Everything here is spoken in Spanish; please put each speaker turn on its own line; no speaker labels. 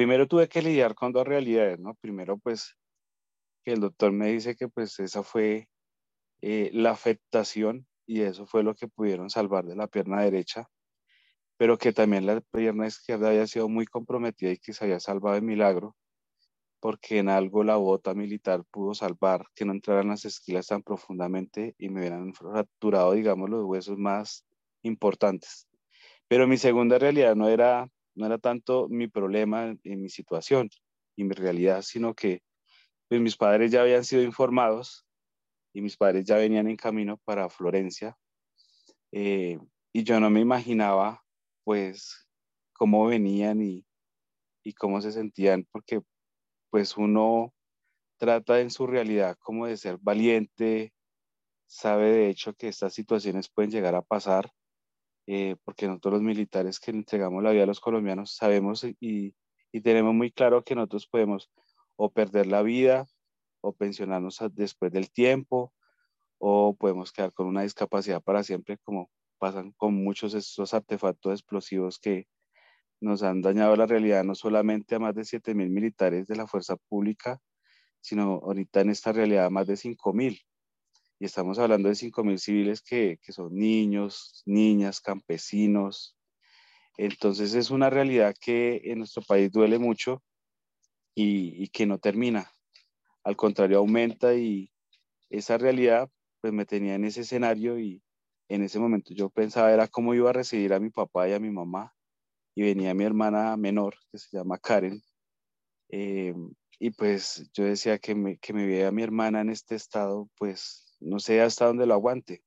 primero tuve que lidiar con dos realidades, ¿no? Primero, pues, que el doctor me dice que pues esa fue eh, la afectación y eso fue lo que pudieron salvar de la pierna derecha, pero que también la pierna izquierda había sido muy comprometida y que se había salvado de milagro, porque en algo la bota militar pudo salvar que no entraran las esquilas tan profundamente y me hubieran fracturado, digamos, los huesos más importantes. Pero mi segunda realidad no era, no era tanto mi problema en mi situación y mi realidad, sino que pues, mis padres ya habían sido informados y mis padres ya venían en camino para Florencia. Eh, y yo no me imaginaba, pues, cómo venían y, y cómo se sentían, porque, pues, uno trata en su realidad como de ser valiente, sabe de hecho que estas situaciones pueden llegar a pasar, eh, porque nosotros los militares que entregamos la vida a los colombianos sabemos y, y tenemos muy claro que nosotros podemos o perder la vida o pensionarnos después del tiempo, o podemos quedar con una discapacidad para siempre, como pasan con muchos de estos artefactos explosivos que nos han dañado la realidad, no solamente a más de 7 mil militares de la fuerza pública, sino ahorita en esta realidad más de 5 mil. Y estamos hablando de 5 mil civiles que, que son niños, niñas, campesinos. Entonces es una realidad que en nuestro país duele mucho y, y que no termina al contrario aumenta y esa realidad pues me tenía en ese escenario y en ese momento yo pensaba era cómo iba a recibir a mi papá y a mi mamá y venía mi hermana menor que se llama Karen eh, y pues yo decía que me, que me vea mi hermana en este estado pues no sé hasta dónde lo aguante